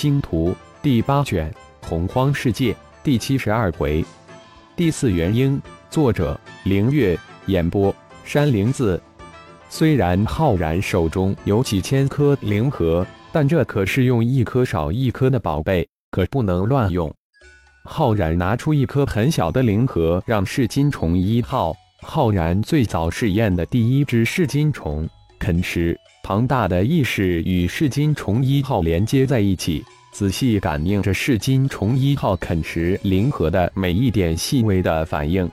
星图》第八卷《洪荒世界》第七十二回，第四元婴。作者：凌月。演播：山灵子。虽然浩然手中有几千颗灵核，但这可是用一颗少一颗的宝贝，可不能乱用。浩然拿出一颗很小的灵核，让噬金虫一号。浩然最早试验的第一只噬金虫啃食。庞大的意识与噬金虫一号连接在一起，仔细感应着噬金虫一号啃食灵核的每一点细微的反应。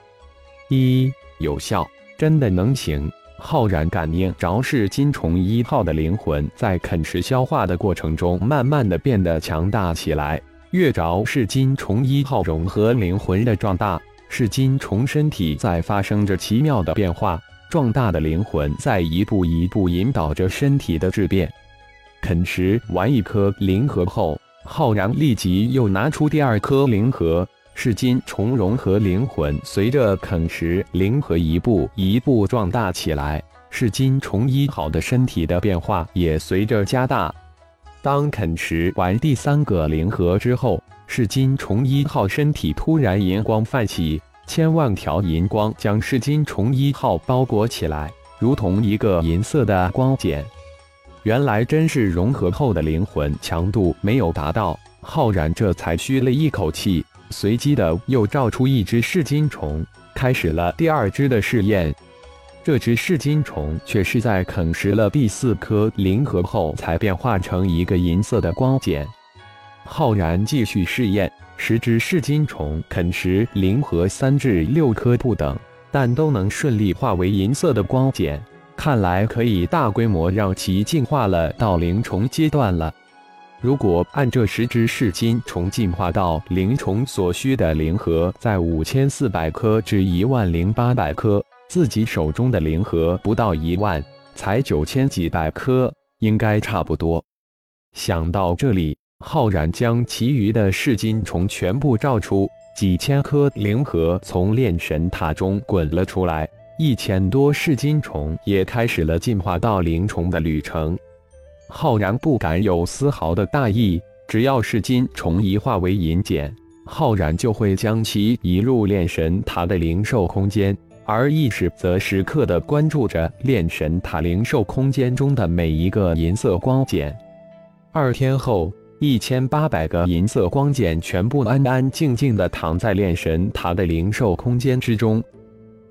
一有效，真的能行！浩然感应着噬金虫一号的灵魂在啃食消化的过程中，慢慢的变得强大起来。越着噬金虫一号融合灵魂的壮大，噬金虫身体在发生着奇妙的变化。壮大的灵魂在一步一步引导着身体的质变。啃食完一颗灵核后，浩然立即又拿出第二颗灵核。噬金虫融合灵魂，随着啃食灵核一步一步壮大起来。噬金虫一号的身体的变化也随着加大。当啃食完第三个灵核之后，噬金虫一号身体突然银光泛起。千万条银光将噬金虫一号包裹起来，如同一个银色的光茧。原来真是融合后的灵魂强度没有达到，浩然这才吁了一口气，随机的又照出一只噬金虫，开始了第二只的试验。这只噬金虫却是在啃食了第四颗灵核后，才变化成一个银色的光茧。浩然继续试验。十只噬金虫啃食灵核三至六颗不等，但都能顺利化为银色的光茧，看来可以大规模让其进化了到灵虫阶段了。如果按这十只噬金虫进化到灵虫所需的灵核在五千四百颗至一万零八百颗，自己手中的灵核不到一万，才九千几百颗，应该差不多。想到这里。浩然将其余的噬金虫全部召出，几千颗灵核从炼神塔中滚了出来，一千多噬金虫也开始了进化到灵虫的旅程。浩然不敢有丝毫的大意，只要是金虫一化为银茧，浩然就会将其移入炼神塔的灵兽空间，而意识则时刻的关注着炼神塔灵兽空间中的每一个银色光茧。二天后。一千八百个银色光茧全部安安静静地躺在炼神塔的灵兽空间之中。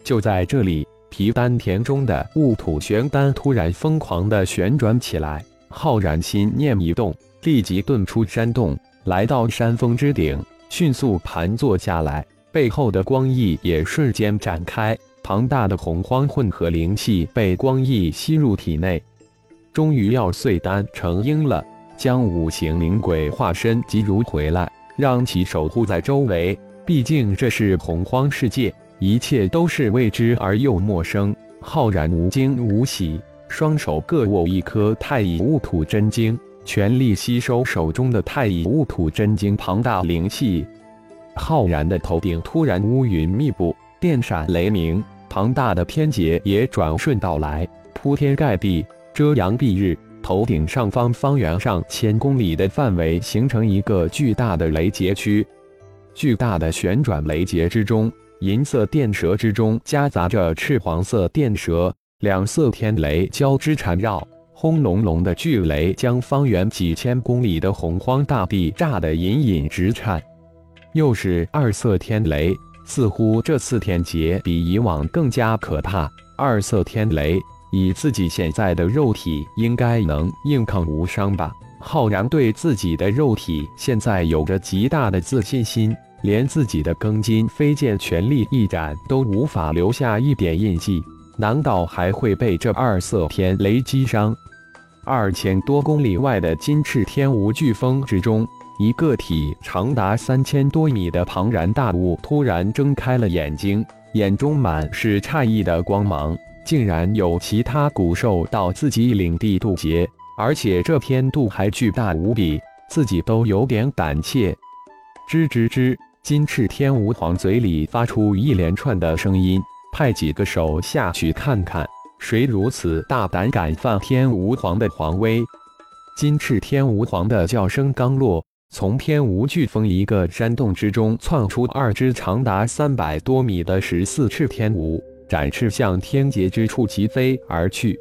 就在这里，皮丹田中的戊土玄丹突然疯狂地旋转起来。浩然心念一动，立即遁出山洞，来到山峰之顶，迅速盘坐下来。背后的光翼也瞬间展开，庞大的洪荒混合灵气被光翼吸入体内。终于要碎丹成婴了。将五行灵鬼化身集如回来，让其守护在周围。毕竟这是洪荒世界，一切都是未知而又陌生。浩然无惊无喜，双手各握一颗太乙戊土真经，全力吸收手中的太乙戊土真经庞大灵气。浩然的头顶突然乌云密布，电闪雷鸣，庞大的天劫也转瞬到来，铺天盖地，遮阳蔽日。头顶上方方圆上千公里的范围形成一个巨大的雷劫区，巨大的旋转雷劫之中，银色电蛇之中夹杂着赤黄色电蛇，两色天雷交织缠绕，轰隆隆的巨雷将方圆几千公里的洪荒大地炸得隐隐直颤。又是二色天雷，似乎这次天劫比以往更加可怕。二色天雷。以自己现在的肉体，应该能硬抗无伤吧？浩然对自己的肉体现在有着极大的自信心，连自己的庚金飞剑全力一斩都无法留下一点印记，难道还会被这二色天雷击伤？二千多公里外的金翅天无飓风之中，一个体长达三千多米的庞然大物突然睁开了眼睛，眼中满是诧异的光芒。竟然有其他古兽到自己领地渡劫，而且这天度还巨大无比，自己都有点胆怯。吱吱吱！金翅天吾皇嘴里发出一连串的声音，派几个手下去看看，谁如此大胆敢犯天吾皇的皇威？金翅天吾皇的叫声刚落，从天无巨峰一个山洞之中窜出二只长达三百多米的十四翅天蜈，展翅向天劫之处疾飞而去。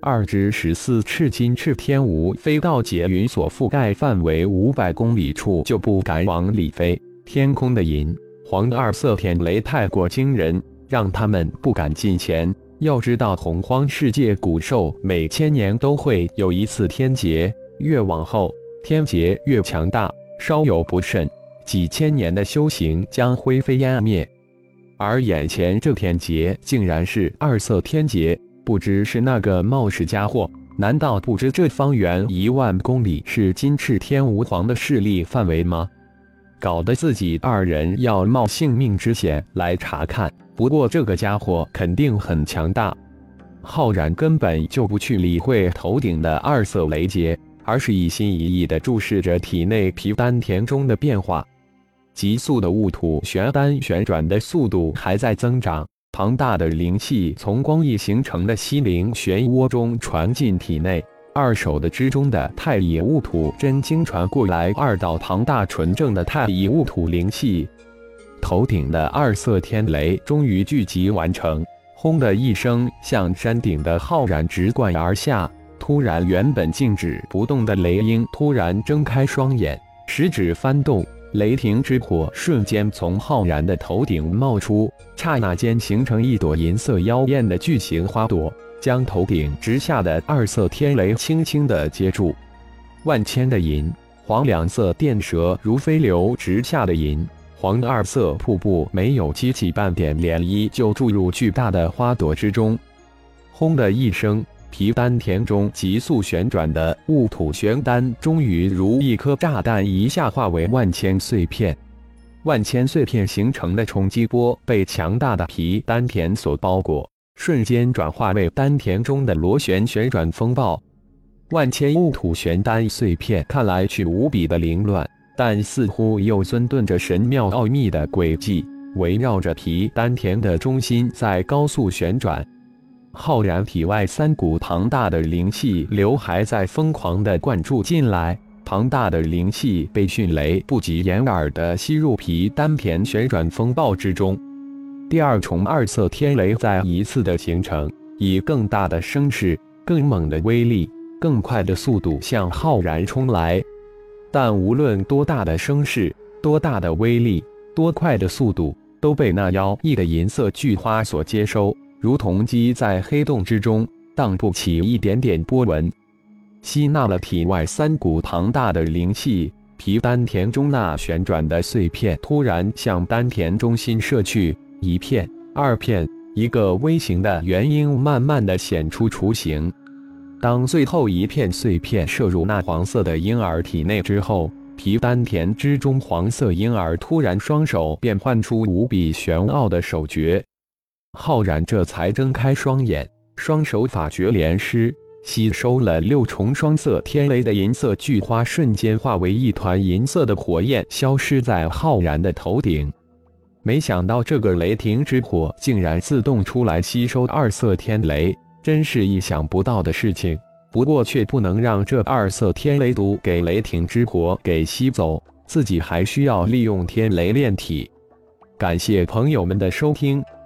二只十四赤金翅天蜈飞到劫云所覆盖范围五百公里处，就不敢往里飞。天空的银黄二色天雷太过惊人，让他们不敢近前。要知道，洪荒世界古兽每千年都会有一次天劫，越往后天劫越强大，稍有不慎，几千年的修行将灰飞烟灭。而眼前这天劫竟然是二色天劫。不知是那个冒失家伙？难道不知这方圆一万公里是金翅天吾皇的势力范围吗？搞得自己二人要冒性命之险来查看。不过这个家伙肯定很强大。浩然根本就不去理会头顶的二色雷劫，而是一心一意地注视着体内皮丹田中的变化。急速的雾土玄丹旋转的速度还在增长。庞大的灵气从光翼形成的西灵漩涡中传进体内，二手的之中的太乙雾土真经传过来二道庞大纯正的太乙雾土灵气。头顶的二色天雷终于聚集完成，轰的一声，向山顶的浩然直贯而下。突然，原本静止不动的雷鹰突然睁开双眼，食指翻动。雷霆之火瞬间从浩然的头顶冒出，刹那间形成一朵银色妖艳的巨型花朵，将头顶直下的二色天雷轻轻地接住。万千的银黄两色电蛇如飞流直下的银黄二色瀑布，没有激起半点涟漪，就注入巨大的花朵之中。轰的一声。皮丹田中急速旋转的雾土玄丹，终于如一颗炸弹，一下化为万千碎片。万千碎片形成的冲击波被强大的皮丹田所包裹，瞬间转化为丹田中的螺旋旋转风暴。万千雾土玄丹碎片看来去无比的凌乱，但似乎又遵循着神妙奥秘的轨迹，围绕着皮丹田的中心在高速旋转。浩然体外三股庞大的灵气流还在疯狂地灌注进来，庞大的灵气被迅雷不及掩耳地吸入皮丹田旋转风暴之中。第二重二色天雷再一次的形成，以更大的声势、更猛的威力、更快的速度向浩然冲来。但无论多大的声势、多大的威力、多快的速度，都被那妖异的银色巨花所接收。如同鸡在黑洞之中荡不起一点点波纹，吸纳了体外三股庞大的灵气，皮丹田中那旋转的碎片突然向丹田中心射去，一片、二片，一个微型的元婴慢慢的显出雏形。当最后一片碎片射入那黄色的婴儿体内之后，皮丹田之中黄色婴儿突然双手变换出无比玄奥的手诀。浩然这才睁开双眼，双手法诀连施，吸收了六重双色天雷的银色巨花，瞬间化为一团银色的火焰，消失在浩然的头顶。没想到这个雷霆之火竟然自动出来吸收二色天雷，真是意想不到的事情。不过却不能让这二色天雷毒给雷霆之火给吸走，自己还需要利用天雷炼体。感谢朋友们的收听。